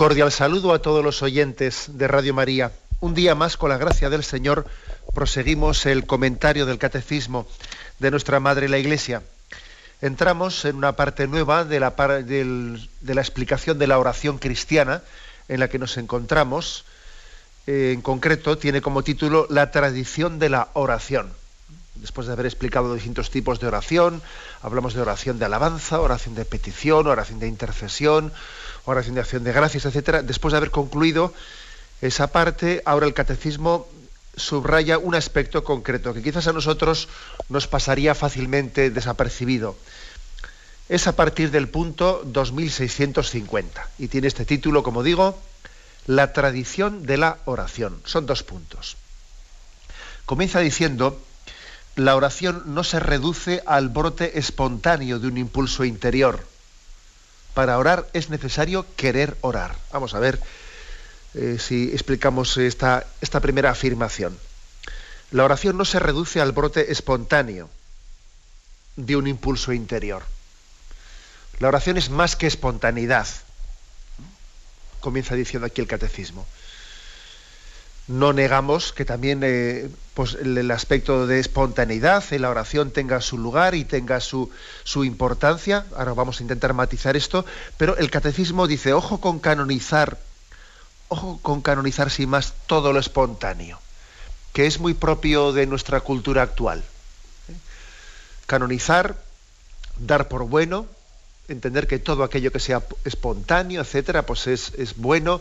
Cordial saludo a todos los oyentes de Radio María. Un día más, con la gracia del Señor, proseguimos el comentario del Catecismo de nuestra Madre la Iglesia. Entramos en una parte nueva de la, de la explicación de la oración cristiana en la que nos encontramos. Eh, en concreto, tiene como título La tradición de la oración. Después de haber explicado distintos tipos de oración, hablamos de oración de alabanza, oración de petición, oración de intercesión, oración de acción de gracias, etcétera. Después de haber concluido esa parte, ahora el catecismo subraya un aspecto concreto que quizás a nosotros nos pasaría fácilmente desapercibido. Es a partir del punto 2650 y tiene este título, como digo, La tradición de la oración. Son dos puntos. Comienza diciendo, la oración no se reduce al brote espontáneo de un impulso interior para orar es necesario querer orar. Vamos a ver eh, si explicamos esta, esta primera afirmación. La oración no se reduce al brote espontáneo de un impulso interior. La oración es más que espontaneidad. Comienza diciendo aquí el catecismo no negamos que también eh, pues el, aspecto de espontaneidad en la oración tenga su lugar y tenga su, su, importancia. Ahora vamos a intentar matizar esto, pero el catecismo dice, ojo con canonizar, ojo con canonizar sin más todo lo espontáneo, que es muy propio de nuestra cultura actual. ¿eh? Canonizar, dar por bueno, entender que todo aquello que sea espontáneo, etcétera, pues es, es bueno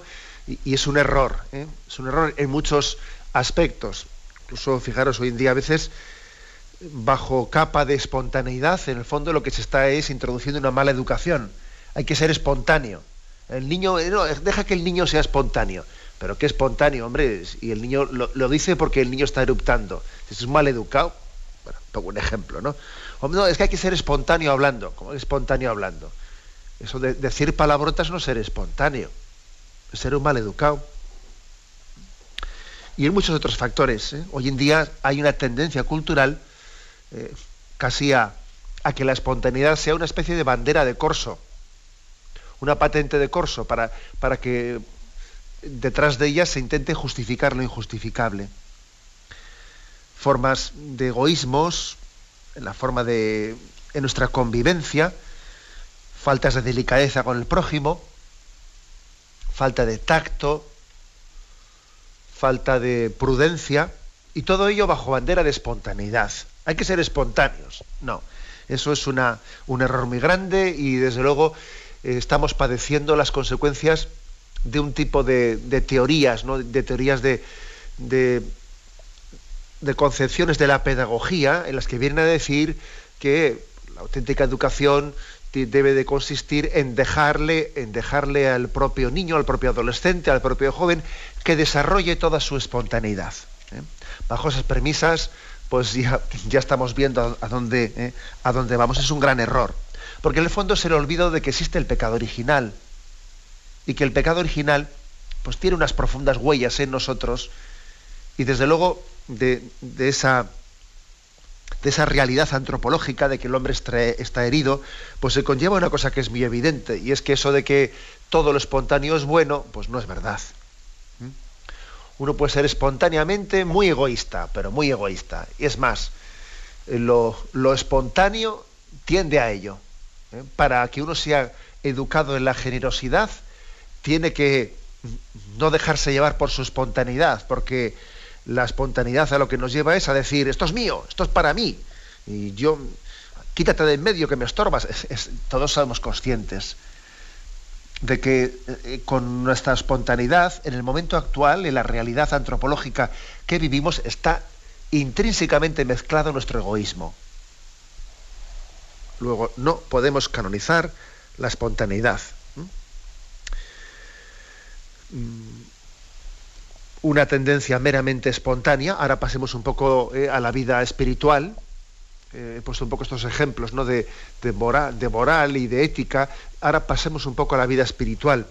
y, es un error, ¿eh? es un error en muchos aspectos. Incluso, fijaros, hoy en día a veces, bajo capa de espontaneidad, en el fondo lo que se está es introduciendo una mala educación. Hay que ser espontáneo. El niño, eh, no, deja que el niño sea espontáneo. Pero qué espontáneo, hombre, y el niño lo, dice porque el niño está eruptando. es mal educado, bueno, pongo un ejemplo, ¿no? no, es que hay que ser espontáneo hablando. ¿Cómo espontáneo hablando? Eso de decir palabrotas no ser espontáneo ser un mal educado. Y en muchos otros factores. ¿eh? Hoy en día hay una tendencia cultural eh, casi a, que la espontaneidad sea una especie de bandera de corso, una patente de corso, para, para que detrás de ella se intente justificar lo injustificable. Formas de egoísmos, en la forma de. en nuestra convivencia, faltas de delicadeza con el prójimo, falta de tacto, falta de prudencia, y todo ello bajo bandera de espontaneidad. Hay que ser espontáneos. No, eso es un error muy grande y desde luego eh, estamos padeciendo las consecuencias de un tipo de, teorías, ¿no? de teorías de, de concepciones de la pedagogía en las que vienen a decir que la auténtica educación debe de consistir en dejarle, en dejarle al propio niño, al propio adolescente, al propio joven, que desarrolle toda su espontaneidad. ¿eh? Bajo esas premisas, pues ya, ya estamos viendo a, dónde, ¿eh? a dónde vamos. Es un gran error. Porque en el fondo se le olvidó de que existe el pecado original. Y que el pecado original pues tiene unas profundas huellas en nosotros. Y desde luego de, de esa de esa realidad antropológica de que el hombre está herido, pues se conlleva una cosa que es muy evidente, y es que eso de que todo lo espontáneo es bueno, pues no es verdad. ¿Mm? Uno puede ser espontáneamente muy egoísta, pero muy egoísta. Y es más, lo, espontáneo tiende a ello. ¿eh? Para que uno sea educado en la generosidad, tiene que no dejarse llevar por su espontaneidad, porque la espontaneidad a lo que nos lleva es a decir, esto es mío, esto es para mí, y yo, quítate de en medio que me estorbas. todos somos conscientes de que eh, con nuestra espontaneidad, en el momento actual, en la realidad antropológica que vivimos, está intrínsecamente mezclado nuestro egoísmo. Luego, no podemos canonizar la espontaneidad. Una tendencia meramente espontánea. Ahora pasemos un poco eh, a la vida espiritual. Eh, he puesto un poco estos ejemplos ¿no? de, moral, de moral y de ética. Ahora pasemos un poco a la vida espiritual.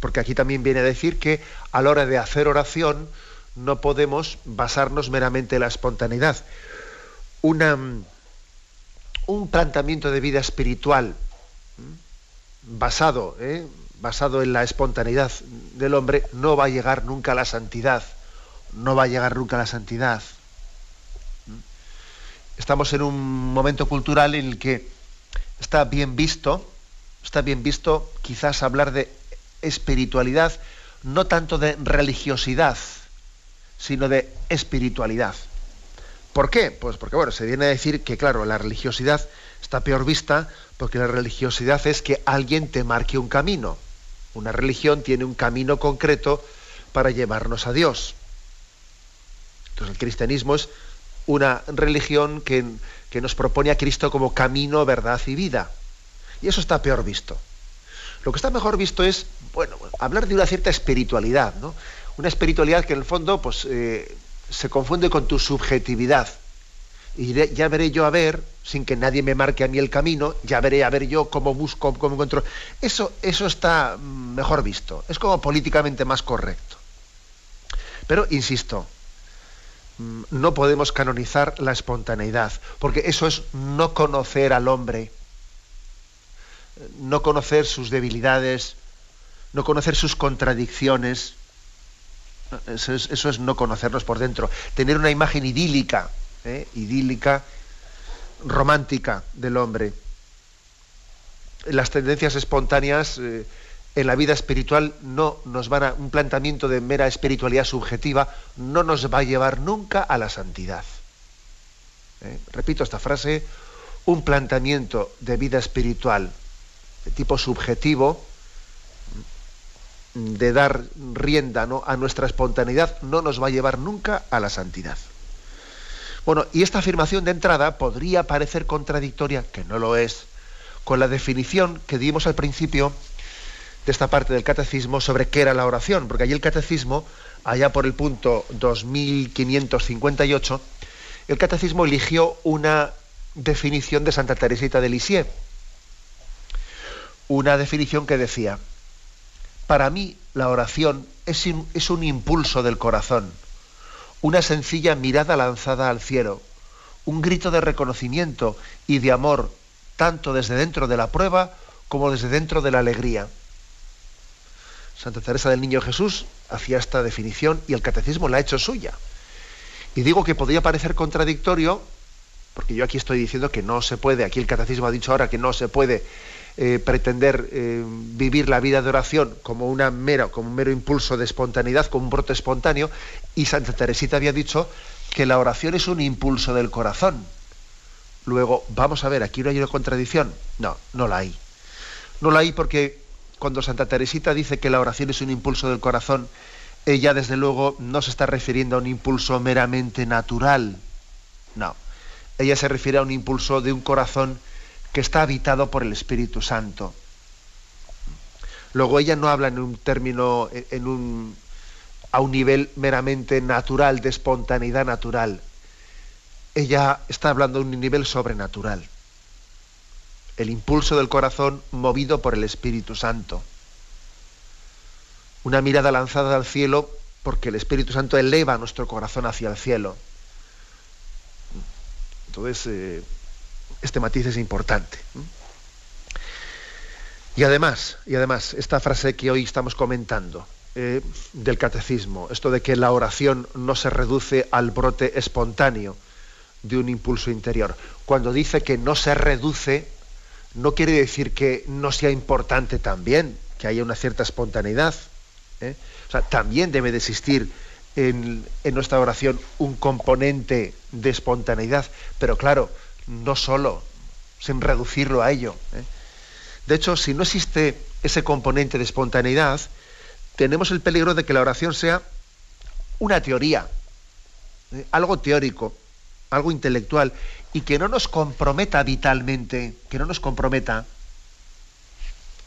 Porque aquí también viene a decir que a la hora de hacer oración no podemos basarnos meramente en la espontaneidad. Una, un planteamiento de vida espiritual basado, ¿eh? Basado en la espontaneidad del hombre, no va a llegar nunca a la santidad. No va a llegar nunca a la santidad. Estamos en un momento cultural en el que está bien visto, está bien visto quizás hablar de espiritualidad, no tanto de religiosidad, sino de espiritualidad. ¿Por qué? Pues porque bueno, se viene a decir que claro, la religiosidad está peor vista porque la religiosidad es que alguien te marque un camino. Una religión tiene un camino concreto para llevarnos a Dios. Entonces el cristianismo es una religión que, que nos propone a Cristo como camino, verdad y vida. Y eso está peor visto. Lo que está mejor visto es, bueno, hablar de una cierta espiritualidad, ¿no? Una espiritualidad que en el fondo, pues, eh, se confunde con tu subjetividad. Y ya veré yo a ver, sin que nadie me marque a mí el camino, ya veré a ver yo cómo busco, cómo encuentro. Eso, eso está mejor visto, es como políticamente más correcto. Pero, insisto, mm, no podemos canonizar la espontaneidad, porque eso es no conocer al hombre, no conocer sus debilidades, no conocer sus contradicciones. Eso es, no conocernos por dentro. Tener una imagen idílica, ¿eh? idílica, romántica del hombre. Las tendencias espontáneas eh, en la vida espiritual no nos van a. un planteamiento de mera espiritualidad subjetiva no nos va a llevar nunca a la santidad. ¿Eh? Repito esta frase, un planteamiento de vida espiritual de tipo subjetivo, de dar rienda a nuestra espontaneidad, no nos va a llevar nunca a la santidad. Bueno, y esta afirmación de entrada podría parecer contradictoria, que no lo es, con la definición que dimos al principio de esta parte del catecismo sobre qué era la oración, porque allí el catecismo, allá por el punto 2558, el catecismo eligió una definición de Santa Teresita de Lisieux. Una definición que decía, para mí la oración es, es un impulso del corazón, una sencilla mirada lanzada al cielo, un grito de reconocimiento y de amor, tanto desde dentro de la prueba como desde dentro de la alegría. Santa Teresa del Niño Jesús hacía esta definición y el catecismo la ha hecho suya. Y digo que podría parecer contradictorio, porque yo aquí estoy diciendo que no se puede, aquí el catecismo ha dicho ahora que no se puede eh, pretender eh, vivir la vida de oración como una mera, como un mero impulso de espontaneidad, como un brote espontáneo, y Santa Teresita había dicho que la oración es un impulso del corazón. Luego, vamos a ver, aquí no hay una contradicción. No, no la hay. No la hay porque cuando Santa Teresita dice que la oración es un impulso del corazón, ella desde luego no se está refiriendo a un impulso meramente natural. No. Ella se refiere a un impulso de un corazón que está habitado por el Espíritu Santo. Luego ella no habla en un término, en un, a un nivel meramente natural, de espontaneidad natural. Ella está hablando de un nivel sobrenatural. El impulso del corazón movido por el Espíritu Santo. Una mirada lanzada al cielo porque el Espíritu Santo eleva nuestro corazón hacia el cielo. Entonces, eh, este matiz es importante. Y además, y además, esta frase que hoy estamos comentando eh, del catecismo, esto de que la oración no se reduce al brote espontáneo de un impulso interior. Cuando dice que no se reduce, no quiere decir que no sea importante también, que haya una cierta espontaneidad. ¿eh? O sea, también debe de existir en, en nuestra oración un componente de espontaneidad, pero claro, no solo, sin reducirlo a ello. ¿eh? De hecho, si no existe ese componente de espontaneidad, tenemos el peligro de que la oración sea una teoría, ¿eh? algo teórico, algo intelectual, y que no nos comprometa vitalmente, que no nos comprometa.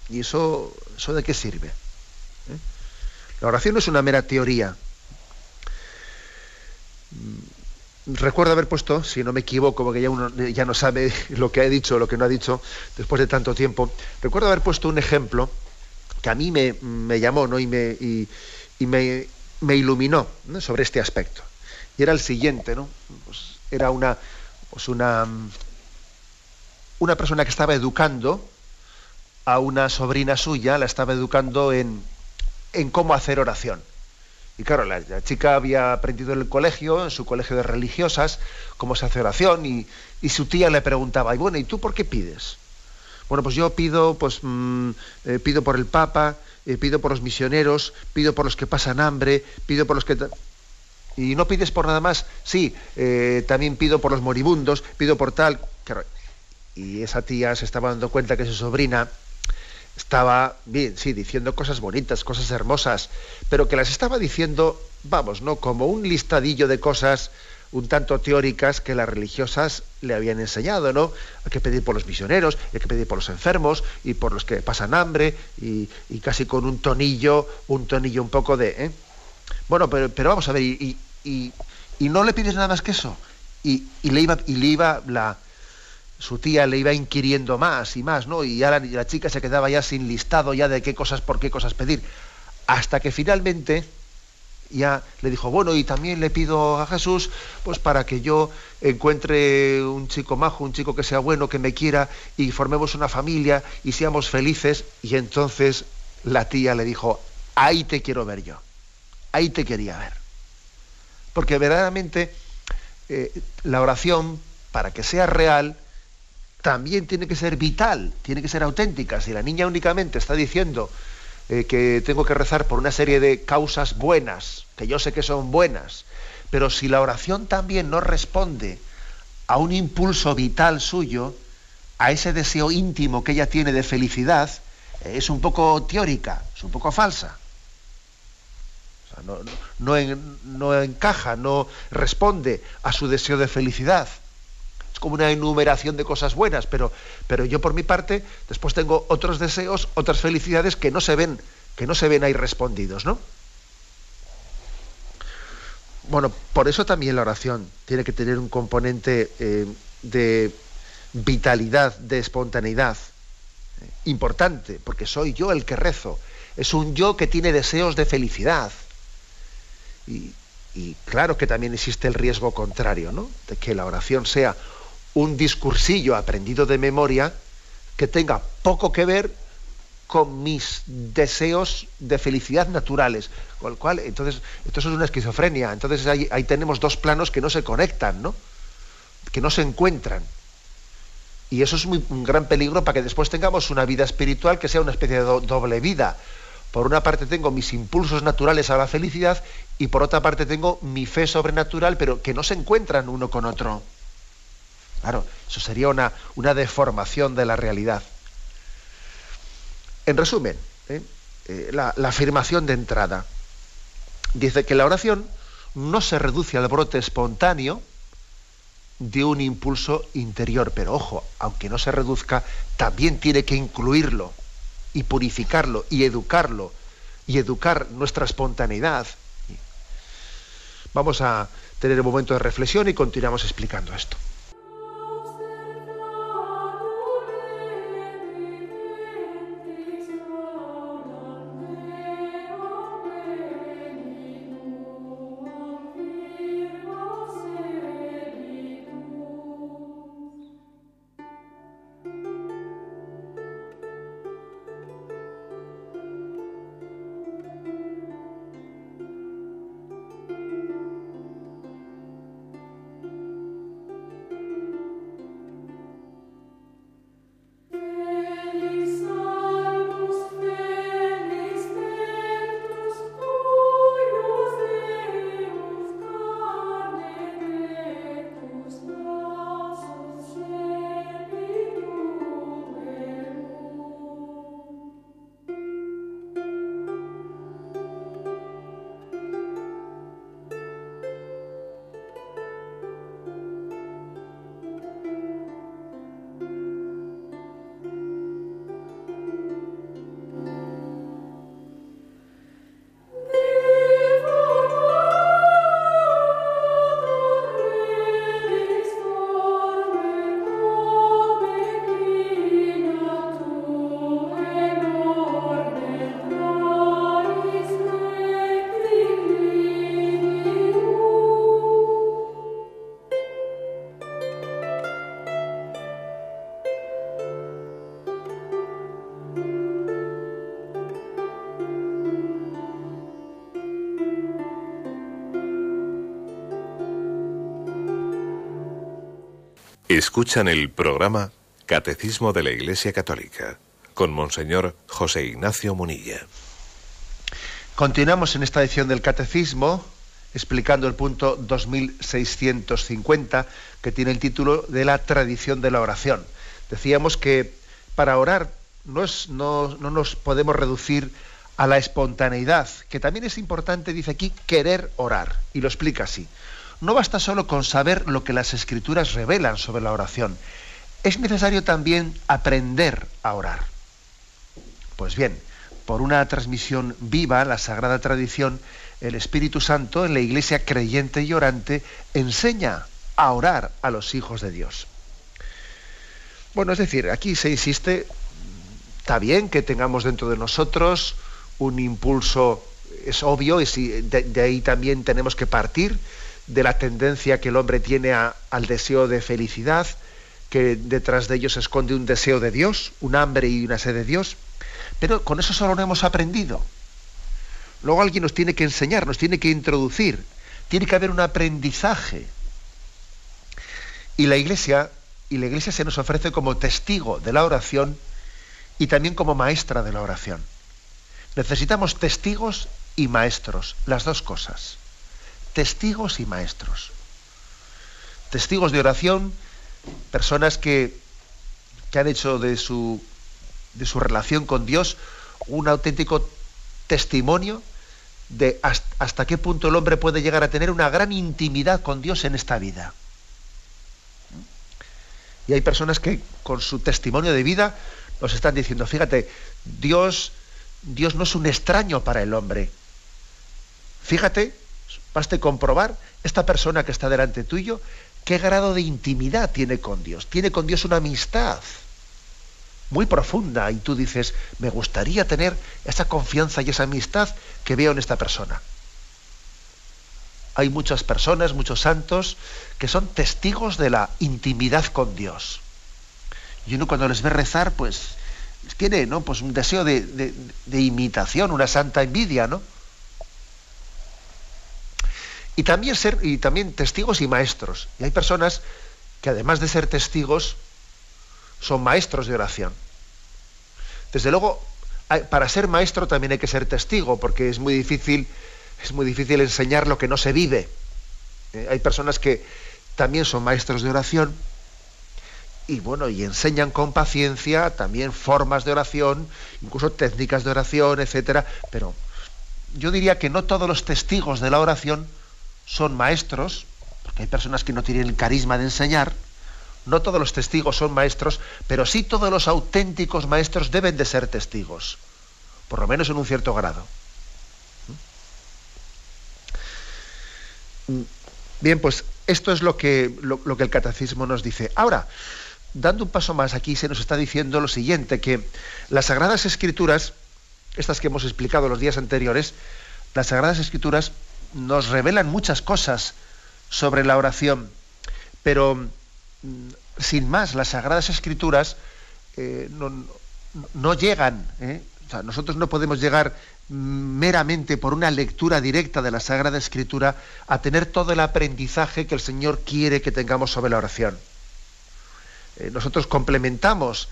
¿Y eso, eso de qué sirve? ¿Eh? La oración no es una mera teoría. Recuerdo haber puesto, si no me equivoco, porque ya uno ya no sabe lo que ha dicho, lo que no ha dicho después de tanto tiempo, recuerdo haber puesto un ejemplo que a mí me, llamó ¿no? y, me, y, me, me, iluminó sobre este aspecto. Y era el siguiente, ¿no? Pues era una, pues una, una persona que estaba educando a una sobrina suya, la estaba educando en, en cómo hacer oración. Y claro, la, chica había aprendido en el colegio, en su colegio de religiosas, cómo se hace oración, y, y su tía le preguntaba, y bueno, ¿y tú por qué pides? Bueno, pues yo pido, pues mm, eh, pido por el Papa, eh, pido por los misioneros, pido por los que pasan hambre, pido por los que y no pides por nada más. Sí, eh, también pido por los moribundos, pido por tal. Y esa tía se estaba dando cuenta que su sobrina estaba bien, sí, diciendo cosas bonitas, cosas hermosas, pero que las estaba diciendo, vamos, ¿no? Como un listadillo de cosas un tanto teóricas que las religiosas le habían enseñado, ¿no? Hay que pedir por los misioneros, hay que pedir por los enfermos y por los que pasan hambre y, casi con un tonillo, un tonillo un poco de... ¿eh? Bueno, pero, pero, vamos a ver, y, y, no le pides nada más que eso. Y, le iba, y le iba la, su tía le iba inquiriendo más y más, ¿no? Y ya la, la chica se quedaba ya sin listado ya de qué cosas, por qué cosas pedir. Hasta que finalmente ya le dijo, bueno, y también le pido a Jesús, pues para que yo encuentre un chico majo, un chico que sea bueno, que me quiera, y formemos una familia y seamos felices. Y entonces la tía le dijo, ahí te quiero ver yo, ahí te quería ver. Porque verdaderamente eh, la oración, para que sea real, también tiene que ser vital, tiene que ser auténtica. Si la niña únicamente está diciendo, eh, que tengo que rezar por una serie de causas buenas, que yo sé que son buenas, pero si la oración también no responde a un impulso vital suyo, a ese deseo íntimo que ella tiene de felicidad, eh, es un poco teórica, es un poco falsa. no, encaja, no responde a su deseo de felicidad como una enumeración de cosas buenas, pero, pero yo por mi parte después tengo otros deseos, otras felicidades que no se ven, que no se ven ahí respondidos, ¿no? Bueno, por eso también la oración tiene que tener un componente eh, de vitalidad, de espontaneidad, eh, importante, porque soy yo el que rezo. Es un yo que tiene deseos de felicidad. Y, y claro que también existe el riesgo contrario, ¿no? De que la oración sea un discursillo aprendido de memoria que tenga poco que ver con mis deseos de felicidad naturales. Con el cual, entonces, esto es una esquizofrenia. Entonces ahí, tenemos dos planos que no se conectan, ¿no? Que no se encuentran. Y eso es un gran peligro para que después tengamos una vida espiritual que sea una especie de doble vida. Por una parte tengo mis impulsos naturales a la felicidad y por otra parte tengo mi fe sobrenatural, pero que no se encuentran uno con otro. Claro, eso sería una, una deformación de la realidad. En resumen, ¿eh? Eh, la, la afirmación de entrada dice que la oración no se reduce al brote espontáneo de un impulso interior, pero ojo, aunque no se reduzca, también tiene que incluirlo y purificarlo y educarlo y educar nuestra espontaneidad. Vamos a tener un momento de reflexión y continuamos explicando esto. Escuchan el programa Catecismo de la Iglesia Católica con Monseñor José Ignacio Munilla. Continuamos en esta edición del Catecismo explicando el punto 2650 que tiene el título de la tradición de la oración. Decíamos que para orar no, no, no nos podemos reducir a la espontaneidad, que también es importante, dice aquí, querer orar. Y lo explica así. No basta solo con saber lo que las escrituras revelan sobre la oración. Es necesario también aprender a orar. Pues bien, por una transmisión viva, la sagrada tradición, el Espíritu Santo en la iglesia creyente y orante enseña a orar a los hijos de Dios. Bueno, es decir, aquí se insiste, está bien que tengamos dentro de nosotros un impulso, es obvio, y de, de ahí también tenemos que partir de la tendencia que el hombre tiene al deseo de felicidad, que detrás de ello se esconde un deseo de Dios, un hambre y una sed de Dios. Pero con eso solo no hemos aprendido. Luego alguien nos tiene que enseñar, nos tiene que introducir, tiene que haber un aprendizaje. Y la iglesia, y la iglesia se nos ofrece como testigo de la oración y también como maestra de la oración. Necesitamos testigos y maestros, las dos cosas testigos y maestros. Testigos de oración, personas que, que han hecho de su, de su relación con Dios un auténtico testimonio de hasta, qué punto el hombre puede llegar a tener una gran intimidad con Dios en esta vida. Y hay personas que con su testimonio de vida nos están diciendo, fíjate, Dios, Dios no es un extraño para el hombre. Fíjate Baste comprobar esta persona que está delante tuyo qué grado de intimidad tiene con Dios. Tiene con Dios una amistad muy profunda y tú dices, me gustaría tener esa confianza y esa amistad que veo en esta persona. Hay muchas personas, muchos santos, que son testigos de la intimidad con Dios. Y uno cuando les ve rezar, pues tiene ¿no? pues un deseo de, de imitación, una santa envidia, ¿no? Y también ser, y también testigos y maestros. Y hay personas que además de ser testigos, son maestros de oración. Desde luego, para ser maestro también hay que ser testigo, porque es muy difícil, es muy difícil enseñar lo que no se vive. Eh, hay personas que también son maestros de oración y bueno, y enseñan con paciencia también formas de oración, incluso técnicas de oración, etcétera, pero yo diría que no todos los testigos de la oración son maestros, porque hay personas que no tienen el carisma de enseñar, no todos los testigos son maestros, pero sí todos los auténticos maestros deben de ser testigos, por lo menos en un cierto grado. ¿Mm? Bien, pues esto es lo que, lo, lo que el catecismo nos dice. Ahora, dando un paso más, aquí se nos está diciendo lo siguiente, que las Sagradas Escrituras, estas que hemos explicado los días anteriores, las Sagradas Escrituras nos revelan muchas cosas sobre la oración, pero mm, sin más, las Sagradas Escrituras eh, no, llegan, ¿eh? nosotros no podemos llegar meramente por una lectura directa de la Sagrada Escritura a tener todo el aprendizaje que el Señor quiere que tengamos sobre la oración. Eh, nosotros complementamos,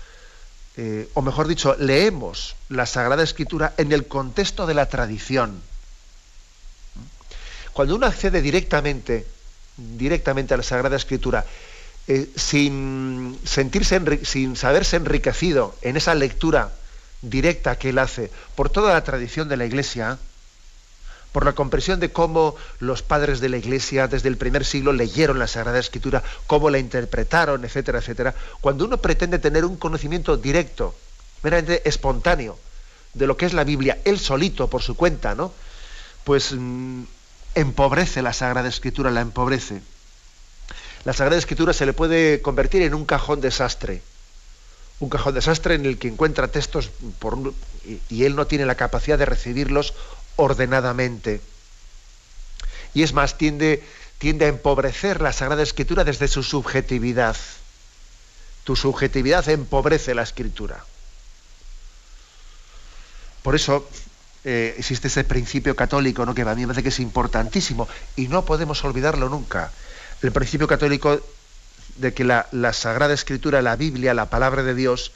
o mejor dicho, leemos la Sagrada Escritura en el contexto de la tradición cuando uno accede directamente, directamente a la Sagrada Escritura, eh, sin sentirse, sin saberse enriquecido en esa lectura directa que él hace por toda la tradición de la Iglesia, por la comprensión de cómo los padres de la Iglesia desde el primer siglo leyeron la Sagrada Escritura, cómo la interpretaron, etcétera, etcétera. Cuando uno pretende tener un conocimiento directo, meramente espontáneo, de lo que es la Biblia, él solito, por su cuenta, ¿no? Pues mm, empobrece la Sagrada Escritura, la empobrece. La Sagrada Escritura se le puede convertir en un cajón desastre. Un cajón desastre en el que encuentra textos y, él no tiene la capacidad de recibirlos ordenadamente. Y es más, tiende, tiende a empobrecer la Sagrada Escritura desde su subjetividad. Tu subjetividad empobrece la Escritura. Por eso eh, existe ese principio católico, ¿no? que a mí me parece que es importantísimo y no podemos olvidarlo nunca. El principio católico de que la, la Sagrada Escritura, la Biblia, la palabra de Dios,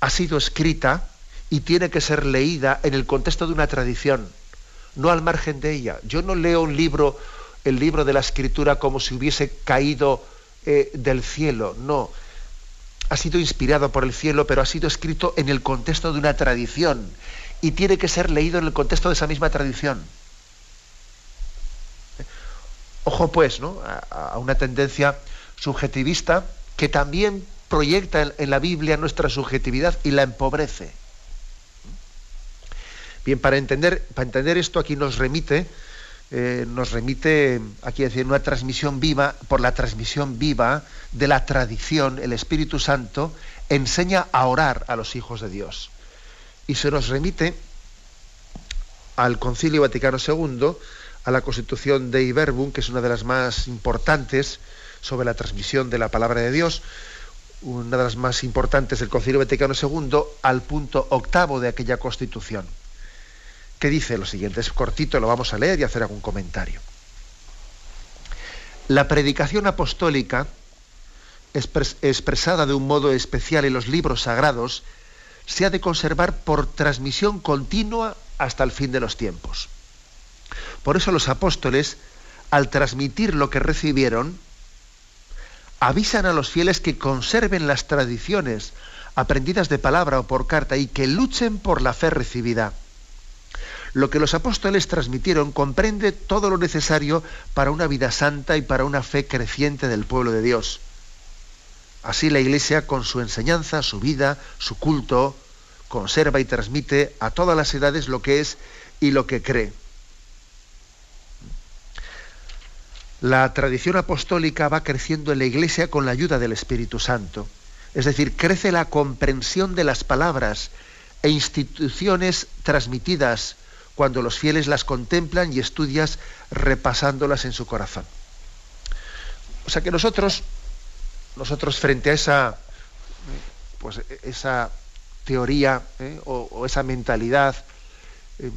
ha sido escrita y tiene que ser leída en el contexto de una tradición, no al margen de ella. Yo no leo un libro, el libro de la Escritura, como si hubiese caído eh, del cielo, no. Ha sido inspirado por el cielo, pero ha sido escrito en el contexto de una tradición y tiene que ser leído en el contexto de esa misma tradición. Ojo pues, ¿no? a, una tendencia subjetivista que también proyecta en, la Biblia nuestra subjetividad y la empobrece. Bien, para entender, para entender esto aquí nos remite, eh, nos remite, aquí decir, una transmisión viva, por la transmisión viva de la tradición, el Espíritu Santo enseña a orar a los hijos de Dios. Y se nos remite al Concilio Vaticano II, a la Constitución de Iberbum, que es una de las más importantes sobre la transmisión de la palabra de Dios, una de las más importantes del Concilio Vaticano II, al punto octavo de aquella Constitución, que dice lo siguiente, es cortito, lo vamos a leer y hacer algún comentario. La predicación apostólica, expresada de un modo especial en los libros sagrados, se ha de conservar por transmisión continua hasta el fin de los tiempos. Por eso los apóstoles, al transmitir lo que recibieron, avisan a los fieles que conserven las tradiciones aprendidas de palabra o por carta y que luchen por la fe recibida. Lo que los apóstoles transmitieron comprende todo lo necesario para una vida santa y para una fe creciente del pueblo de Dios. Así la Iglesia, con su enseñanza, su vida, su culto, conserva y transmite a todas las edades lo que es y lo que cree. La tradición apostólica va creciendo en la Iglesia con la ayuda del Espíritu Santo. Es decir, crece la comprensión de las palabras e instituciones transmitidas cuando los fieles las contemplan y estudias repasándolas en su corazón. O sea que nosotros, nosotros frente a esa, pues esa teoría ¿eh? o, esa mentalidad, em,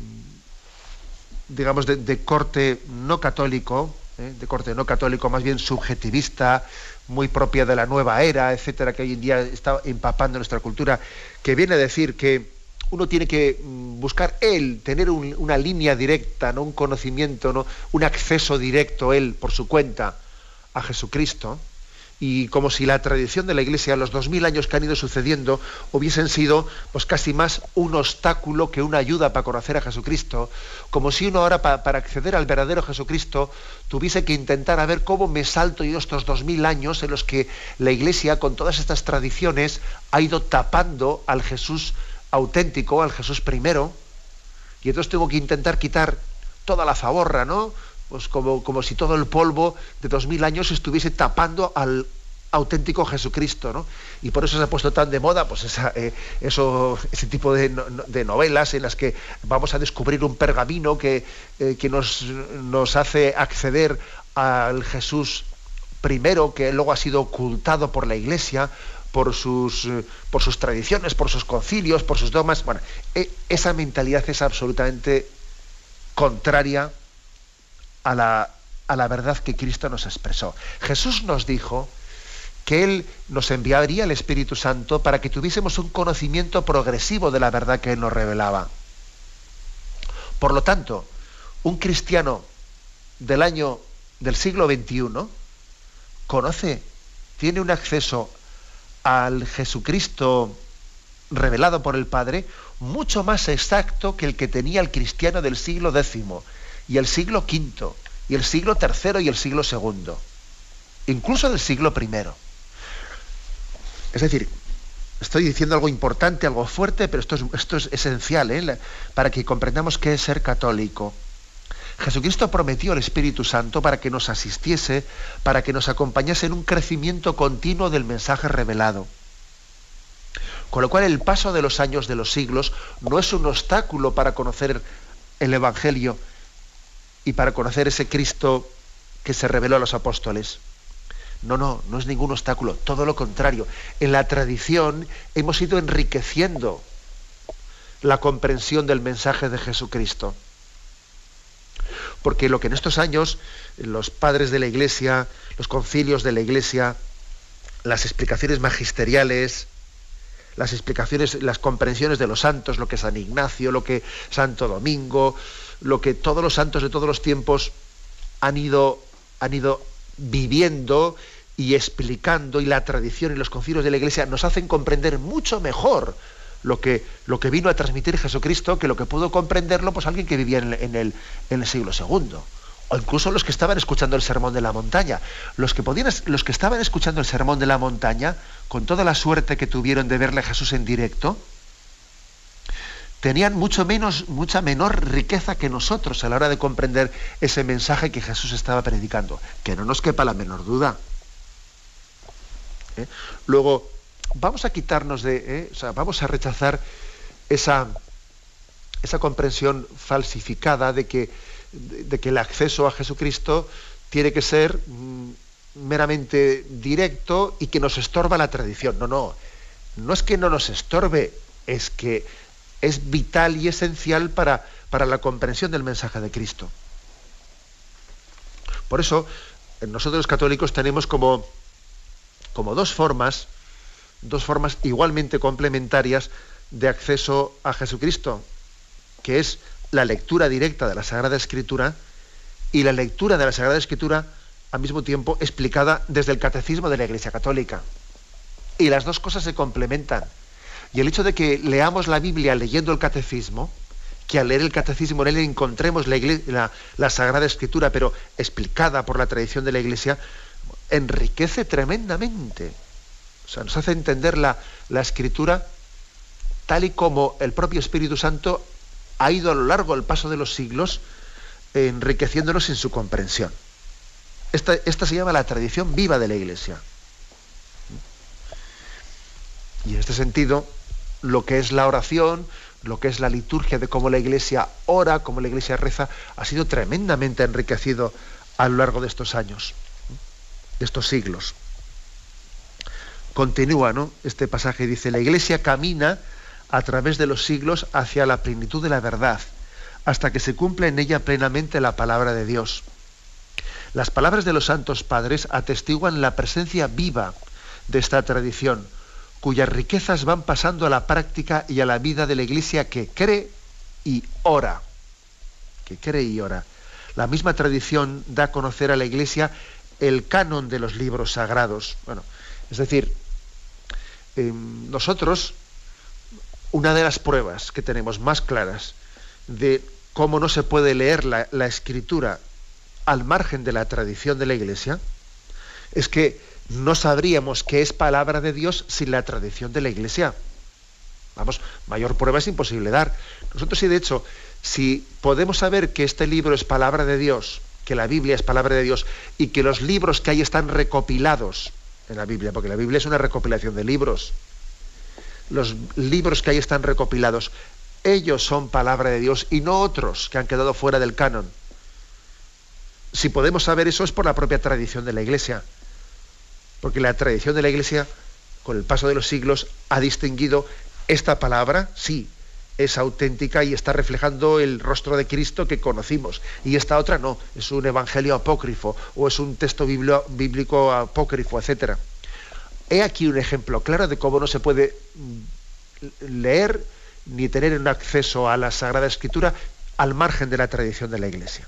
digamos, de corte no católico, ¿eh? de corte no católico, más bien subjetivista, muy propia de la nueva era, etcétera, que hoy en día está empapando nuestra cultura, que viene a decir que uno tiene que mm, buscar él, tener una línea directa, ¿no? un conocimiento, ¿no? un acceso directo él por su cuenta a Jesucristo y como si la tradición de la Iglesia, los dos mil años que han ido sucediendo, hubiesen sido pues casi más un obstáculo que una ayuda para conocer a Jesucristo, como si uno ahora para acceder al verdadero Jesucristo tuviese que intentar a ver cómo me salto yo estos dos mil años en los que la Iglesia, con todas estas tradiciones, ha ido tapando al Jesús auténtico, al Jesús primero, y entonces tengo que intentar quitar toda la zaborra, ¿no? Pues como, como si todo el polvo de dos mil años estuviese tapando al auténtico Jesucristo, ¿no? Y por eso se ha puesto tan de moda, pues eh, eso, ese tipo de, novelas en las que vamos a descubrir un pergamino que, eh, que nos, nos hace acceder al Jesús primero, que luego ha sido ocultado por la Iglesia, por sus, por sus tradiciones, por sus concilios, por sus dogmas. Bueno, e, esa mentalidad es absolutamente contraria a la, a la verdad que Cristo nos expresó. Jesús nos dijo que Él nos enviaría el Espíritu Santo para que tuviésemos un conocimiento progresivo de la verdad que Él nos revelaba. Por lo tanto, un cristiano del año del siglo XXI conoce, tiene un acceso al Jesucristo revelado por el Padre mucho más exacto que el que tenía el cristiano del siglo X y el siglo V, y el siglo III y el siglo II, incluso del siglo I. Es decir, estoy diciendo algo importante, algo fuerte, pero esto es, esto es esencial ¿eh? para que comprendamos qué es ser católico. Jesucristo prometió el Espíritu Santo para que nos asistiese, para que nos acompañase en un crecimiento continuo del mensaje revelado. Con lo cual el paso de los años, de los siglos, no es un obstáculo para conocer el Evangelio, y para conocer ese Cristo que se reveló a los apóstoles. No, no, no es ningún obstáculo, todo lo contrario. En la tradición hemos ido enriqueciendo la comprensión del mensaje de Jesucristo. Porque lo que en estos años los padres de la Iglesia, los concilios de la Iglesia, las explicaciones magisteriales, las explicaciones, las comprensiones de los santos, lo que San Ignacio, lo que Santo Domingo, lo que todos los santos de todos los tiempos han ido, han ido viviendo y explicando, y la tradición y los concilios de la Iglesia nos hacen comprender mucho mejor lo que, lo que vino a transmitir Jesucristo que lo que pudo comprenderlo pues alguien que vivía en, el, en el siglo segundo o incluso los que estaban escuchando el sermón de la montaña. Los que, podían, los que estaban escuchando el sermón de la montaña, con toda la suerte que tuvieron de verle a Jesús en directo, tenían mucho menos, mucha menor riqueza que nosotros a la hora de comprender ese mensaje que Jesús estaba predicando. Que no nos quepa la menor duda. ¿Eh? Luego, vamos a quitarnos de, ¿eh? o sea, vamos a rechazar esa, esa comprensión falsificada de que de, que el acceso a Jesucristo tiene que ser mm, meramente directo y que nos estorba la tradición. No, no. No es que no nos estorbe, es que es vital y esencial para, para la comprensión del mensaje de Cristo. Por eso, nosotros los católicos tenemos como, como dos formas, dos formas igualmente complementarias de acceso a Jesucristo, que es la lectura directa de la Sagrada Escritura y la lectura de la Sagrada Escritura al mismo tiempo explicada desde el catecismo de la Iglesia Católica. Y las dos cosas se complementan. Y el hecho de que leamos la Biblia leyendo el catecismo, que al leer el catecismo en él encontremos la, la, Sagrada Escritura, pero explicada por la tradición de la Iglesia, enriquece tremendamente. O sea, nos hace entender la, la Escritura tal y como el propio Espíritu Santo ha ido a lo largo del paso de los siglos enriqueciéndonos en su comprensión. Esta, esta, se llama la tradición viva de la Iglesia. Y en este sentido, lo que es la oración, lo que es la liturgia de cómo la Iglesia ora, cómo la Iglesia reza, ha sido tremendamente enriquecido a lo largo de estos años, de estos siglos. Continúa, ¿no? Este pasaje dice, la Iglesia camina a través de los siglos hacia la plenitud de la verdad, hasta que se cumple en ella plenamente la palabra de Dios. Las palabras de los santos padres atestiguan la presencia viva de esta tradición, cuyas riquezas van pasando a la práctica y a la vida de la Iglesia que cree y ora. Que cree y ora. La misma tradición da a conocer a la Iglesia el canon de los libros sagrados. Bueno, es decir, em, nosotros una de las pruebas que tenemos más claras de cómo no se puede leer la, escritura al margen de la tradición de la Iglesia es que no sabríamos qué es palabra de Dios sin la tradición de la Iglesia. Vamos, mayor prueba es imposible dar. Nosotros sí, de hecho, si podemos saber que este libro es palabra de Dios, que la Biblia es palabra de Dios y que los libros que hay están recopilados en la Biblia, porque la Biblia es una recopilación de libros, los libros que ahí están recopilados, ellos son palabra de Dios y no otros que han quedado fuera del canon. Si podemos saber eso es por la propia tradición de la Iglesia, porque la tradición de la Iglesia, con el paso de los siglos, ha distinguido esta palabra, sí, es auténtica y está reflejando el rostro de Cristo que conocimos. Y esta otra no, es un evangelio apócrifo o es un texto bíblico apócrifo, etcétera. He aquí un ejemplo claro de cómo no se puede leer ni tener un acceso a la Sagrada Escritura al margen de la tradición de la Iglesia.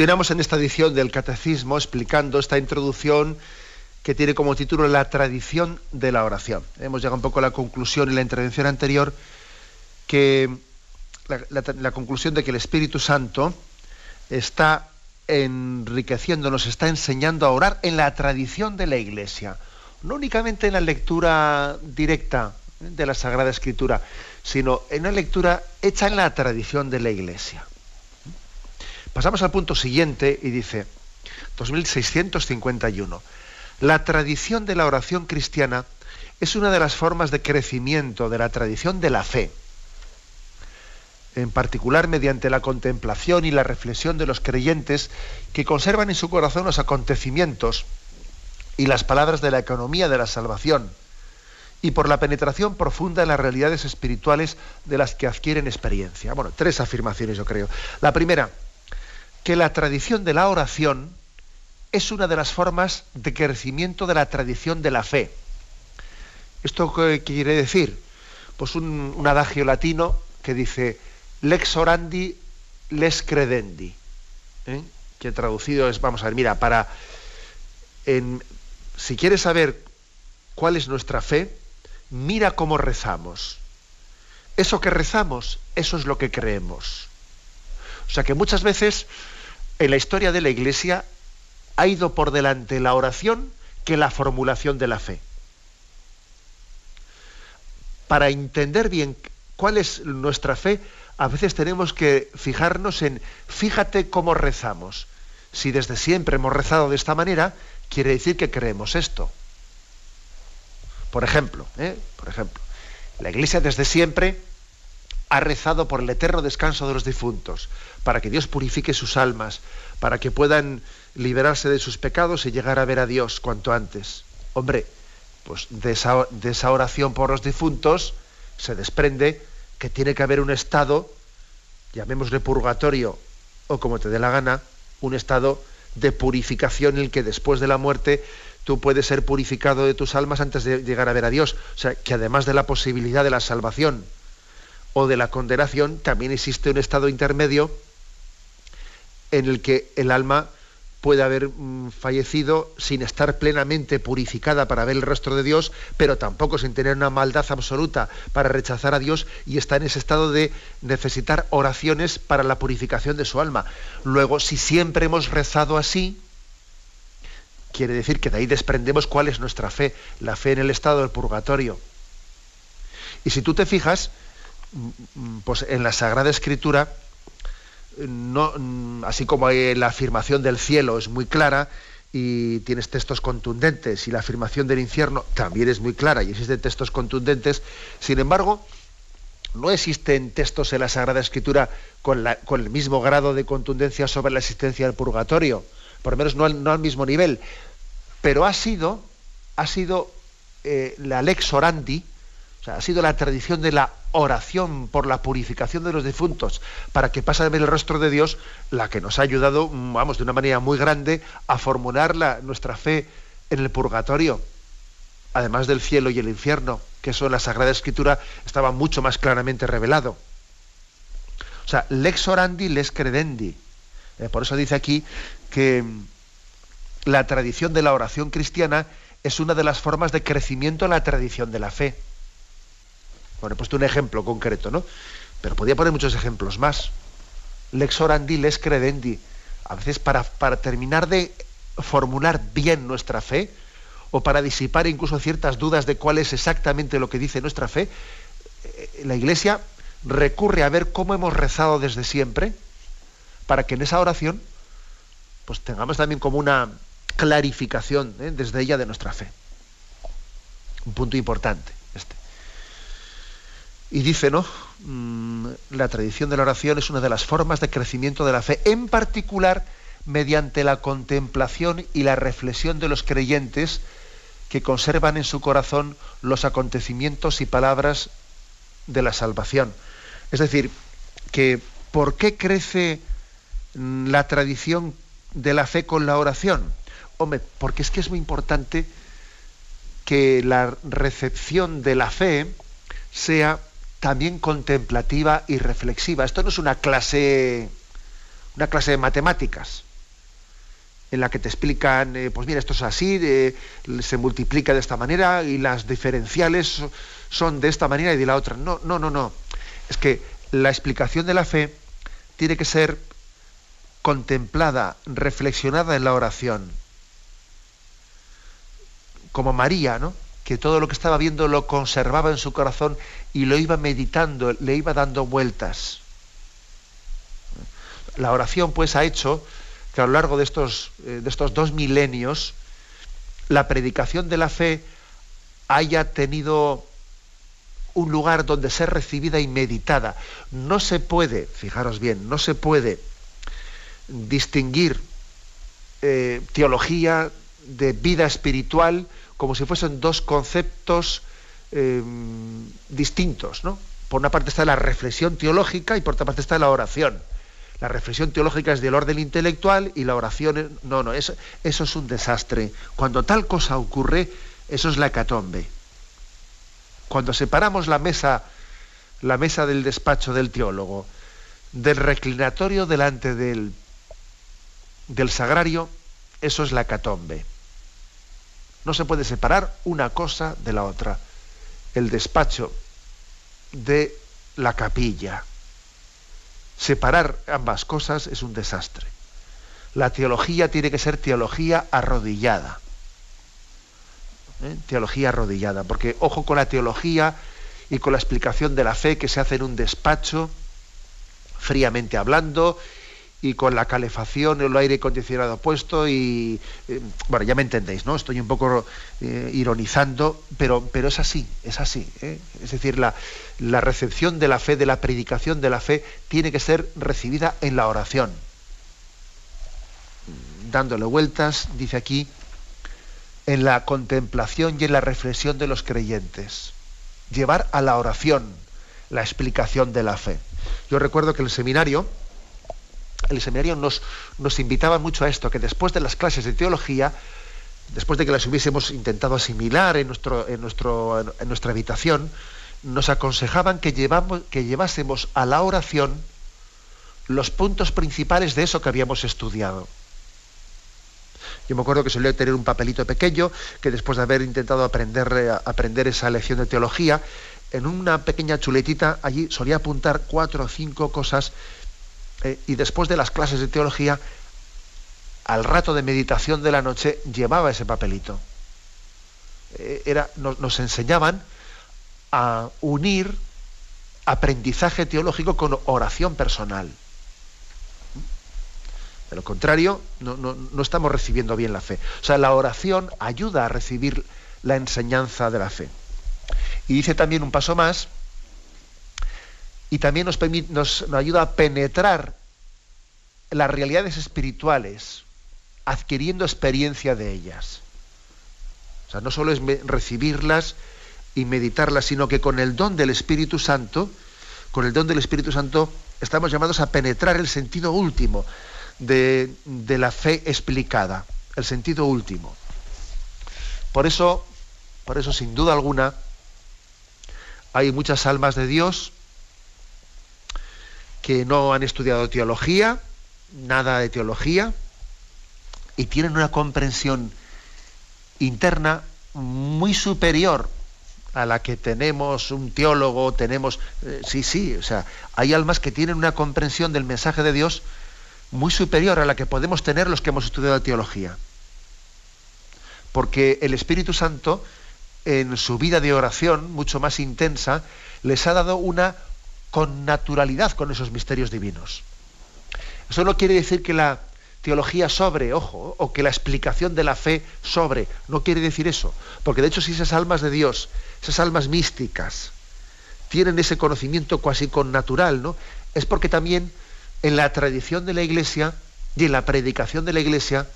Continuamos en esta edición del Catecismo explicando esta introducción que tiene como título La tradición de la oración. Hemos llegado un poco a la conclusión en la intervención anterior que la, conclusión de que el Espíritu Santo está enriqueciéndonos, está enseñando a orar en la tradición de la Iglesia, no únicamente en la lectura directa de la Sagrada Escritura, sino en una lectura hecha en la tradición de la Iglesia. Pasamos al punto siguiente y dice, 2651, la tradición de la oración cristiana es una de las formas de crecimiento de la tradición de la fe, en particular mediante la contemplación y la reflexión de los creyentes que conservan en su corazón los acontecimientos y las palabras de la economía de la salvación, y por la penetración profunda en las realidades espirituales de las que adquieren experiencia. Bueno, tres afirmaciones yo creo. La primera, que la tradición de la oración es una de las formas de crecimiento de la tradición de la fe. ¿Esto qué quiere decir? Pues un, adagio latino que dice lex orandi, les credendi. ¿eh? Que traducido es, vamos a ver, mira, para. si quieres saber cuál es nuestra fe, mira cómo rezamos. Eso que rezamos, eso es lo que creemos. O sea que muchas veces en la historia de la Iglesia ha ido por delante la oración que la formulación de la fe. Para entender bien cuál es nuestra fe, a veces tenemos que fijarnos en, fíjate cómo rezamos. Si desde siempre hemos rezado de esta manera, quiere decir que creemos esto. Por ejemplo, ¿eh? por ejemplo, la Iglesia desde siempre ha rezado por el eterno descanso de los difuntos, para que Dios purifique sus almas, para que puedan liberarse de sus pecados y llegar a ver a Dios cuanto antes. Hombre, pues de esa, oración por los difuntos se desprende que tiene que haber un estado, llamémosle purgatorio o como te dé la gana, un estado de purificación en el que después de la muerte tú puedes ser purificado de tus almas antes de llegar a ver a Dios. O sea, que además de la posibilidad de la salvación o de la condenación, también existe un estado intermedio en el que el alma puede haber mm, fallecido sin estar plenamente purificada para ver el rostro de Dios, pero tampoco sin tener una maldad absoluta para rechazar a Dios y está en ese estado de necesitar oraciones para la purificación de su alma. Luego, si siempre hemos rezado así, quiere decir que de ahí desprendemos cuál es nuestra fe, la fe en el estado del purgatorio. Y si tú te fijas, pues en la Sagrada Escritura, no, mm, así como la afirmación del cielo es muy clara y tienes textos contundentes y la afirmación del infierno también es muy clara y existen textos contundentes, sin embargo, no existen textos en la Sagrada Escritura con, el mismo grado de contundencia sobre la existencia del purgatorio, por lo menos no al, mismo nivel, pero ha sido, ha sido eh, la lex orandi, o sea, ha sido la tradición de la oración por la purificación de los difuntos para que pase a ver el rostro de Dios la que nos ha ayudado, vamos, de una manera muy grande a formular nuestra fe en el purgatorio, además del cielo y el infierno, que eso en la Sagrada Escritura estaba mucho más claramente revelado. O sea, lex orandi, lex credendi. Eh, por eso dice aquí que la tradición de la oración cristiana es una de las formas de crecimiento en la tradición de la fe. Bueno, he puesto un ejemplo concreto, ¿no? Pero podía poner muchos ejemplos más. Lex orandi, lex credendi. A veces para, terminar de formular bien nuestra fe, o para disipar incluso ciertas dudas de cuál es exactamente lo que dice nuestra fe, eh, la Iglesia recurre a ver cómo hemos rezado desde siempre, para que en esa oración pues tengamos también como una clarificación ¿eh? desde ella de nuestra fe. Un punto importante. Y dice, ¿no? Mm, la tradición de la oración es una de las formas de crecimiento de la fe, en particular mediante la contemplación y la reflexión de los creyentes que conservan en su corazón los acontecimientos y palabras de la salvación. Es decir, que ¿por qué crece mm, la tradición de la fe con la oración? Hombre, porque es que es muy importante que la recepción de la fe sea también contemplativa y reflexiva. Esto no es una clase una clase de matemáticas en la que te explican, eh, pues mira, esto es así, se multiplica de esta manera y las diferenciales son de esta manera y de la otra. No, no, no, no. Es que la explicación de la fe tiene que ser contemplada, reflexionada en la oración. Como María, ¿no? Que todo lo que estaba viendo lo conservaba en su corazón y lo iba meditando, le iba dando vueltas. La oración, pues, ha hecho que a lo largo de estos, eh, de estos dos milenios la predicación de la fe haya tenido un lugar donde ser recibida y meditada. No se puede, fijaros bien, no se puede distinguir eh, teología de vida espiritual como si fuesen dos conceptos eh, distintos. ¿no? Por una parte está la reflexión teológica y por otra parte está la oración. La reflexión teológica es del orden intelectual y la oración es... No, no, eso, eso es un desastre. Cuando tal cosa ocurre, eso es la hecatombe. Cuando separamos la mesa, la mesa del despacho del teólogo, del reclinatorio delante del, del sagrario, eso es la hecatombe. No se puede separar una cosa de la otra. El despacho de la capilla Separar ambas cosas es un desastre. La teología tiene que ser teología arrodillada. ¿Eh? Teología arrodillada, porque ojo con la teología y con la explicación de la fe que se hace en un despacho, fríamente hablando, y con la calefacción, el aire acondicionado puesto y eh, bueno, ya me entendéis, ¿no? Estoy un poco eh, ironizando, pero, pero es así, es así. ¿eh? Es decir, la, la recepción de la fe, de la predicación de la fe, tiene que ser recibida en la oración. Dándole vueltas, dice aquí, en la contemplación y en la reflexión de los creyentes. Llevar a la oración la explicación de la fe. Yo recuerdo que el seminario, el seminario nos, nos invitaba mucho a esto, que después de las clases de teología, después de que las hubiésemos intentado asimilar en, nuestro, en, nuestro, en nuestra habitación, nos aconsejaban que, llevamos, que llevásemos a la oración los puntos principales de eso que habíamos estudiado. Yo me acuerdo que solía tener un papelito pequeño que después de haber intentado aprender, aprender esa lección de teología, en una pequeña chuletita allí solía apuntar cuatro o cinco cosas eh, y después de las clases de teología, al rato de meditación de la noche, llevaba ese papelito. Eh, era, nos, enseñaban a unir aprendizaje teológico con oración personal. De lo contrario, no, no, estamos recibiendo bien la fe. O sea, la oración ayuda a recibir la enseñanza de la fe. Y dice también un paso más, y también nos, ayuda a penetrar las realidades espirituales, adquiriendo experiencia de ellas. O sea, no solo es recibirlas y meditarlas, sino que con el don del Espíritu Santo, con el don del Espíritu Santo, estamos llamados a penetrar el sentido último de, de la fe explicada, el sentido último. Por eso, por eso, sin duda alguna, hay muchas almas de Dios que no han estudiado teología, nada de teología, y tienen una comprensión interna muy superior a la que tenemos un teólogo, tenemos... Eh, sí, sí, o sea, hay almas que tienen una comprensión del mensaje de Dios muy superior a la que podemos tener los que hemos estudiado teología. Porque el Espíritu Santo, en su vida de oración, mucho más intensa, les ha dado una con naturalidad con esos misterios divinos. Eso no quiere decir que la teología sobre, ojo, o que la explicación de la fe sobre, no quiere decir eso, porque de hecho si esas almas de Dios, esas almas místicas, tienen ese conocimiento casi con natural, ¿no? Es porque también en la tradición de la Iglesia y en la predicación de la Iglesia,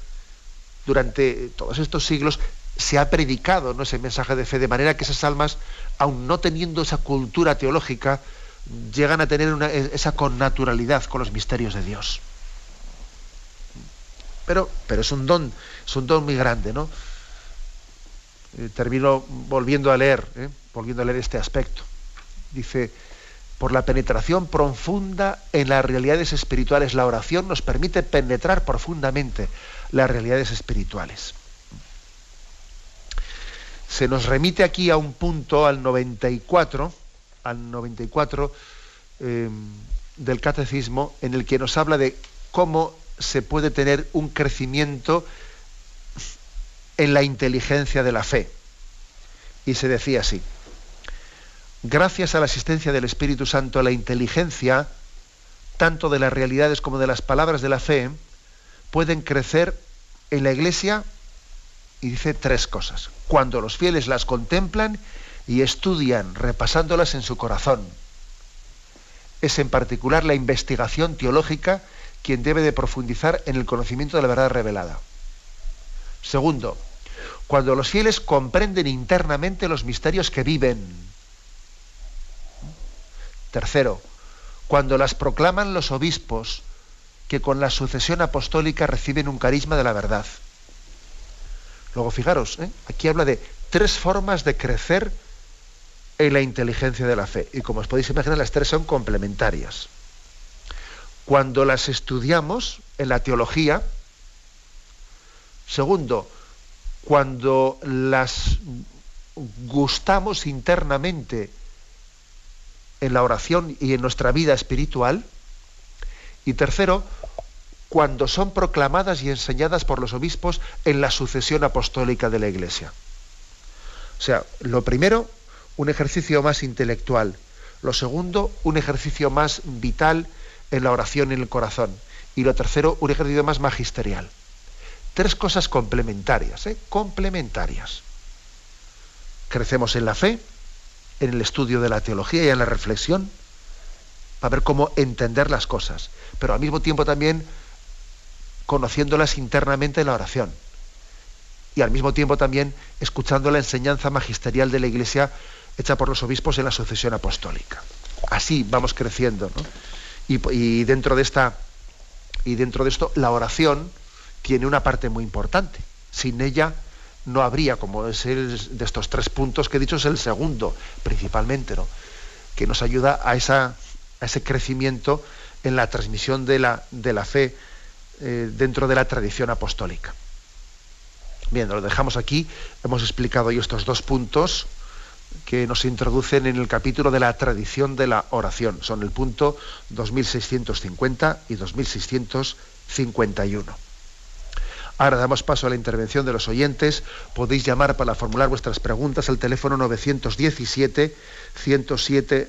durante todos estos siglos, se ha predicado ¿no? ese mensaje de fe, de manera que esas almas, aun no teniendo esa cultura teológica, llegan a tener esa connaturalidad con los misterios de Dios. Pero, pero es un don, es un don muy grande, ¿no? Eh, termino volviendo a leer, ¿eh? volviendo a leer este aspecto. Dice, por la penetración profunda en las realidades espirituales. La oración nos permite penetrar profundamente las realidades espirituales. Se nos remite aquí a un punto, al 94, al 94 eh, del catecismo, en el que nos habla de cómo se puede tener un crecimiento en la inteligencia de la fe. Y se decía así, gracias a la asistencia del Espíritu Santo, la inteligencia, tanto de las realidades como de las palabras de la fe, pueden crecer en la Iglesia, y dice tres cosas, cuando los fieles las contemplan y estudian, repasándolas en su corazón. Es en particular la investigación teológica quien debe de profundizar en el conocimiento de la verdad revelada. Segundo, cuando los fieles comprenden internamente los misterios que viven. Tercero, cuando las proclaman los obispos que con la sucesión apostólica reciben un carisma de la verdad. Luego fijaros, ¿eh? aquí habla de tres formas de crecer en la inteligencia de la fe. Y como os podéis imaginar, las tres son complementarias. Cuando las estudiamos en la teología, segundo, cuando las gustamos internamente en la oración y en nuestra vida espiritual. Y tercero, cuando son proclamadas y enseñadas por los obispos en la sucesión apostólica de la Iglesia. O sea, lo primero, un ejercicio más intelectual. Lo segundo, un ejercicio más vital en la oración y en el corazón. Y lo tercero, un ejercicio más magisterial. Tres cosas complementarias, ¿eh? complementarias. Crecemos en la fe, en el estudio de la teología y en la reflexión, para ver cómo entender las cosas, pero al mismo tiempo también conociéndolas internamente en la oración. Y al mismo tiempo también escuchando la enseñanza magisterial de la Iglesia hecha por los obispos en la sucesión apostólica. Así vamos creciendo, ¿no? y, dentro de esta y dentro de esto la oración tiene una parte muy importante. Sin ella no habría, como es el, de estos tres puntos que he dicho, es el segundo principalmente, ¿no? que nos ayuda a, esa, a ese crecimiento en la transmisión de la, de la fe eh, dentro de la tradición apostólica. Bien, lo dejamos aquí. Hemos explicado hoy estos dos puntos que nos introducen en el capítulo de la tradición de la oración. Son el punto 2650 y 2651. Ahora damos paso a la intervención de los oyentes. Podéis llamar para formular vuestras preguntas al teléfono 917 107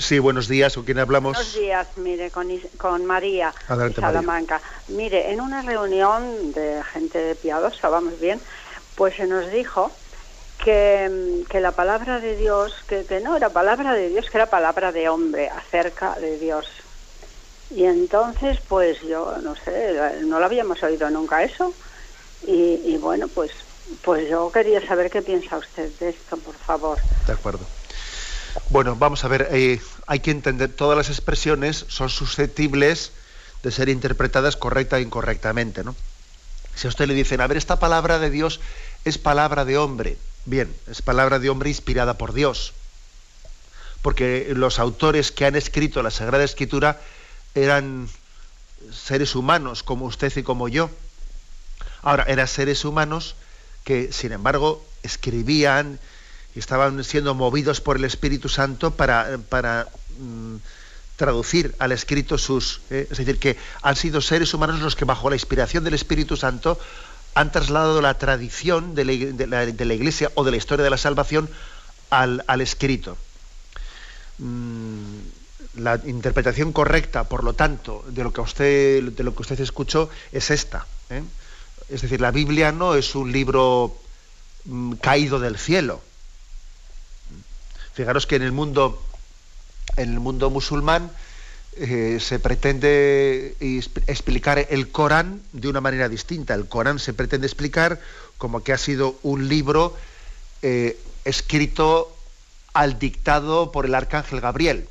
Sí, buenos días, ¿con quién hablamos? Buenos días, mire, con, con María Adelante, de Salamanca. Mire, en una reunión de gente piadosa, vamos bien, pues se nos dijo que, que la palabra de Dios, que, que no era palabra de Dios, que era palabra de hombre acerca de Dios. Y entonces, pues yo no sé, no lo habíamos oído nunca eso. Y, y bueno, pues Pues yo quería saber qué piensa usted de esto, por favor. De acuerdo. Bueno, vamos a ver, eh, hay que entender, todas las expresiones son susceptibles de ser interpretadas correcta e incorrectamente, ¿no? Si a usted le dicen, a ver, esta palabra de Dios es palabra de hombre, bien, es palabra de hombre inspirada por Dios, porque los autores que han escrito la Sagrada Escritura eran seres humanos como usted y como yo. Ahora, eran seres humanos que, sin embargo, escribían estaban siendo movidos por el Espíritu Santo para, para mm, traducir al escrito sus... Eh, es decir, que han sido seres humanos los que bajo la inspiración del Espíritu Santo han trasladado la tradición de la, Iglesia o de la historia de la salvación al, escrito. Mm, la interpretación correcta, por lo tanto, de lo que usted, de lo que usted escuchó es esta. ¿eh? Es decir, la Biblia no es un libro mm, caído del cielo. Fijaros que en el mundo, en el mundo musulmán eh, se pretende explicar el Corán de una manera distinta. El Corán se pretende explicar como que ha sido un libro eh, escrito al dictado por el arcángel Gabriel.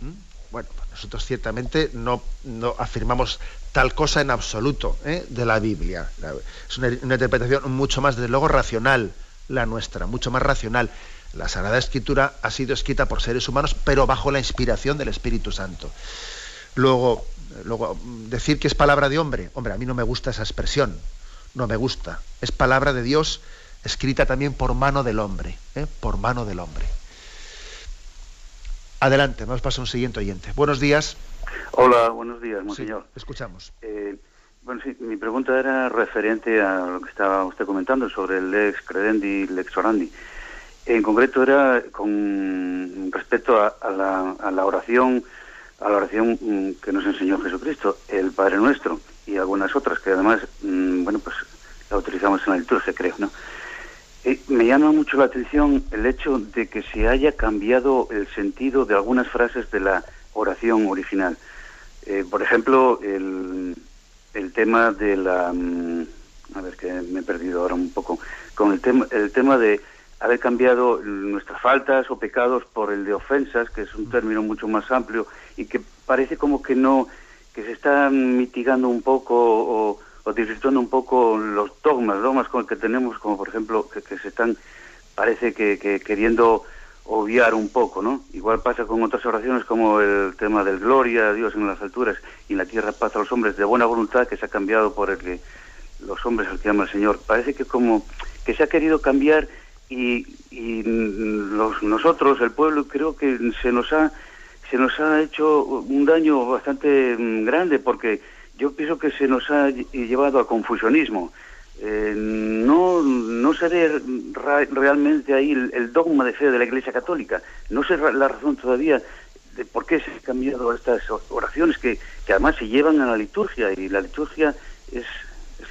¿Mm? Bueno, pues nosotros ciertamente no, afirmamos tal cosa en absoluto ¿eh? de la Biblia. Es una, una interpretación mucho más, desde luego, racional la nuestra, mucho más racional. La Sagrada Escritura ha sido escrita por seres humanos, pero bajo la inspiración del Espíritu Santo. Luego, luego, decir que es palabra de hombre, hombre, a mí no me gusta esa expresión, no me gusta. Es palabra de Dios escrita también por mano del hombre, ¿eh? por mano del hombre. Adelante, vamos a pasar a un siguiente oyente. Buenos días. Hola, buenos días, monseñor. escuchamos. Eh, bueno, sí, mi pregunta era referente a lo que estaba usted comentando sobre el lex credendi, lex orandi. En concreto era con respecto a, la, oración, a la oración mm, que nos enseñó Jesucristo, el Padre Nuestro y algunas otras que además, mm, bueno, pues la utilizamos en la liturgia, creo, ¿no? me llama mucho la atención el hecho de que se haya cambiado el sentido de algunas frases de la oración original. Eh, por ejemplo, el, el tema de la... Mm, a ver, que me he perdido ahora un poco. Con el tema, el tema de haber cambiado nuestras faltas o pecados por el de ofensas, que es un término mucho más amplio y que parece como que no, que se están mitigando un poco o, o disfrutando un poco los dogmas, dogmas con el que tenemos, como por ejemplo, que, se están, parece que, que, queriendo obviar un poco, ¿no? Igual pasa con otras oraciones como el tema del gloria a Dios en las alturas y en la tierra paz a los hombres de buena voluntad que se ha cambiado por el que los hombres al que llama el Señor. Parece que como que se ha querido cambiar y, los, nosotros, el pueblo, creo que se nos ha se nos ha hecho un daño bastante mm, grande porque yo pienso que se nos ha llevado a confusionismo. Eh, no, no se ve realmente ahí el, dogma de fe de la Iglesia Católica. No sé la razón todavía de por qué se han cambiado estas oraciones que, que además se llevan a la liturgia y la liturgia es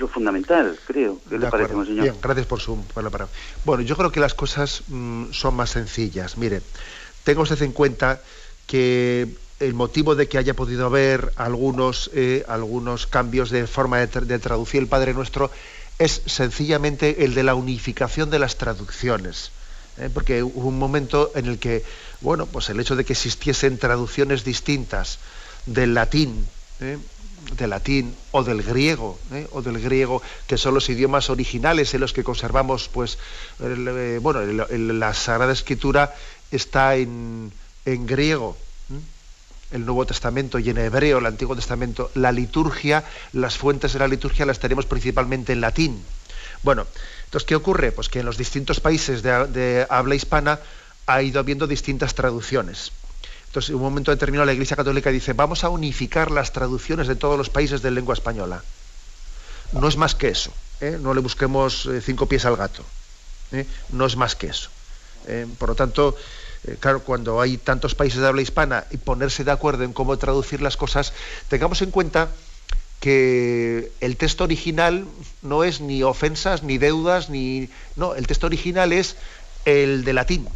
lo fundamental, creo. ¿Qué le parece, señor? Bien, gracias por su palabra. Bueno, yo creo que las cosas mm, son más sencillas. Mire, tenga usted en cuenta que el motivo de que haya podido haber algunos, eh, algunos cambios de forma de, traducir el Padre Nuestro es sencillamente el de la unificación de las traducciones. ¿eh? Porque hubo un momento en el que, bueno, pues el hecho de que existiesen traducciones distintas del latín, ¿eh? Del latín o del griego, ¿eh? o del griego, que son los idiomas originales en los que conservamos, pues, eh, bueno, la Sagrada Escritura está en, en griego, el Nuevo Testamento y en hebreo, el Antiguo Testamento, la liturgia, las fuentes de la liturgia las tenemos principalmente en latín. Bueno, entonces, ¿qué ocurre? Pues que en los distintos países de habla hispana ha ido habiendo distintas traducciones. Entonces, en un momento determinado la Iglesia Católica dice, vamos a unificar las traducciones de todos los países de lengua española. No es más que eso. ¿eh? No le busquemos eh, cinco pies al gato. ¿eh? No es más que eso. por lo tanto, claro, cuando hay tantos países de habla hispana y ponerse de acuerdo en cómo traducir las cosas, tengamos en cuenta que el texto original no es ni ofensas, ni deudas, ni... No, el texto original es el de latín,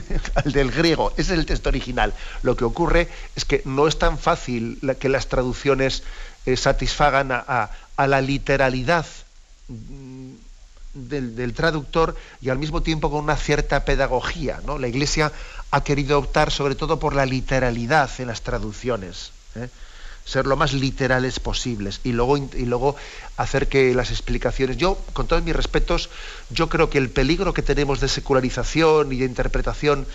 al del griego, ese es el texto original. Lo que ocurre es que no es tan fácil que las traducciones eh, satisfagan a, la literalidad mm, del, traductor y al mismo tiempo con una cierta pedagogía. ¿no? La Iglesia ha querido optar sobre todo por la literalidad en las traducciones. ¿eh? Ser lo más literales posibles y luego, y luego hacer que las explicaciones. Yo, con todos mis respetos, yo creo que el peligro que tenemos de secularización y de interpretación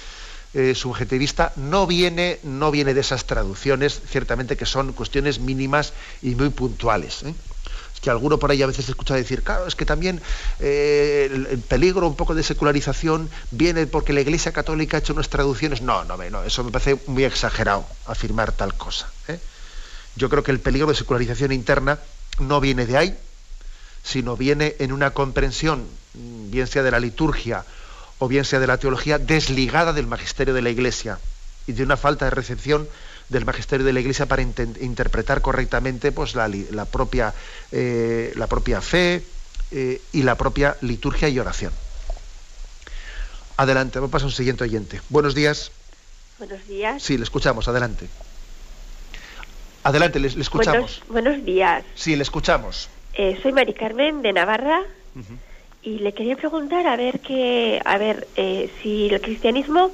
eh, subjetivista no viene, no viene de esas traducciones, ciertamente que son cuestiones mínimas y muy puntuales. ¿eh? Es que alguno por ahí a veces escucha decir, claro, es que también eh, el, peligro un poco de secularización viene porque la Iglesia Católica ha hecho unas traducciones. No, no, no, eso me parece muy exagerado afirmar tal cosa. Yo creo que el peligro de secularización interna no viene de ahí, sino viene en una comprensión, mm, bien sea de la liturgia o bien sea de la teología, desligada del magisterio de la Iglesia y de una falta de recepción del magisterio de la Iglesia para interpretar correctamente pues, la, propia, eh, la propia fe eh, y la propia liturgia y oración. Adelante, vamos a pasar a un siguiente oyente. Buenos días. Buenos días. Sí, le escuchamos, adelante. Adelante, le, escuchamos. Buenos, días. Sí, le escuchamos. Eh, soy Mari Carmen de Navarra y le quería preguntar a ver que, a ver, eh, si el cristianismo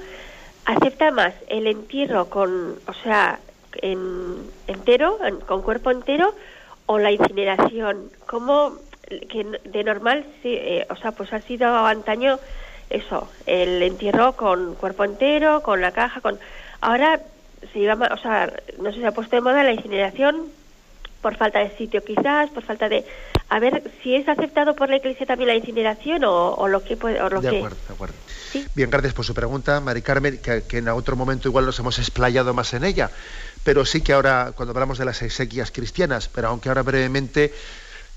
acepta más el entierro con, o sea, en, entero, con cuerpo entero, o la incineración. ¿Cómo que de normal, sí, eh, o sea, pues ha sido antaño eso, el entierro con cuerpo entero, con la caja, con ahora se iba, o sea, no sé, se ha puesto de moda la incineración por falta de sitio quizás, por falta de... A ver si es aceptado por la Iglesia también la incineración o, lo que puede... O lo de acuerdo, de acuerdo. Bien, gracias por su pregunta, Mari Carmen, que, en otro momento igual nos hemos explayado más en ella, pero sí que ahora, cuando hablamos de las exequias cristianas, pero aunque ahora brevemente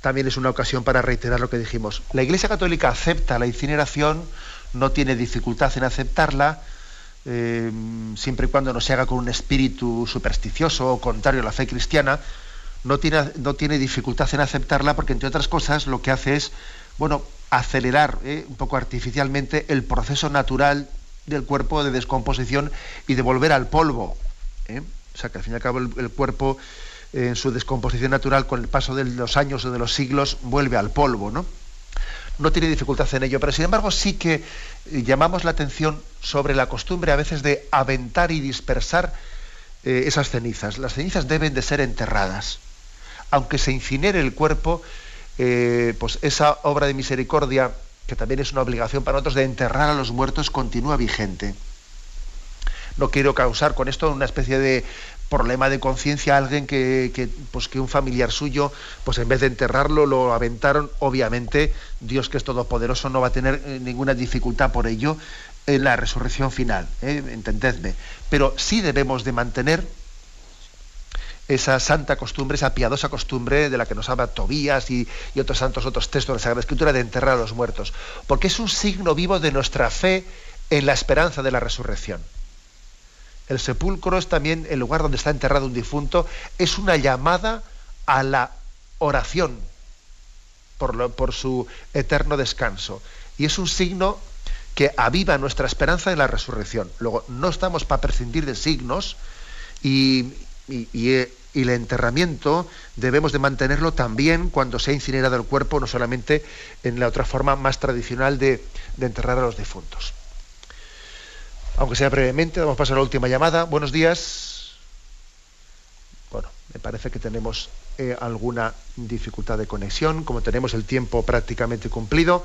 también es una ocasión para reiterar lo que dijimos. La Iglesia Católica acepta la incineración, no tiene dificultad en aceptarla, eh, siempre y cuando no se haga con un espíritu supersticioso o contrario a la fe cristiana, no tiene, no tiene dificultad en aceptarla porque, entre otras cosas, lo que hace es, bueno, acelerar eh, un poco artificialmente el proceso natural del cuerpo de descomposición y de volver al polvo. ¿eh? O sea, que al fin y al cabo el, cuerpo, en su descomposición natural, con el paso de los años o de los siglos, vuelve al polvo, ¿no? no tiene dificultad en ello, pero sin embargo sí que llamamos la atención sobre la costumbre a veces de aventar y dispersar eh, esas cenizas. Las cenizas deben de ser enterradas. Aunque se incinere el cuerpo, eh, pues esa obra de misericordia, que también es una obligación para nosotros de enterrar a los muertos, continúa vigente. No quiero causar con esto una especie de problema de conciencia a alguien que, pues que un familiar suyo, pues en vez de enterrarlo, lo aventaron. Obviamente, Dios que es todopoderoso no va a tener eh, ninguna dificultad por ello en la resurrección final, ¿eh? entendedme. Pero sí debemos de mantener esa santa costumbre, esa piadosa costumbre de la que nos habla Tobías y, y otros santos, otros textos de la Sagrada Escritura, de enterrar a los muertos. Porque es un signo vivo de nuestra fe en la esperanza de la resurrección. El sepulcro es también el lugar donde está enterrado un difunto, es una llamada a la oración por, por su eterno descanso. Y es un signo que aviva nuestra esperanza en la resurrección. Luego, no estamos para prescindir de signos y, el enterramiento debemos de mantenerlo también cuando se ha incinerado el cuerpo, no solamente en la otra forma más tradicional de enterrar a los difuntos aunque sea brevemente, vamos a pasar a la última llamada. Buenos días. Bueno, me parece que tenemos eh, alguna dificultad de conexión, como tenemos el tiempo prácticamente cumplido.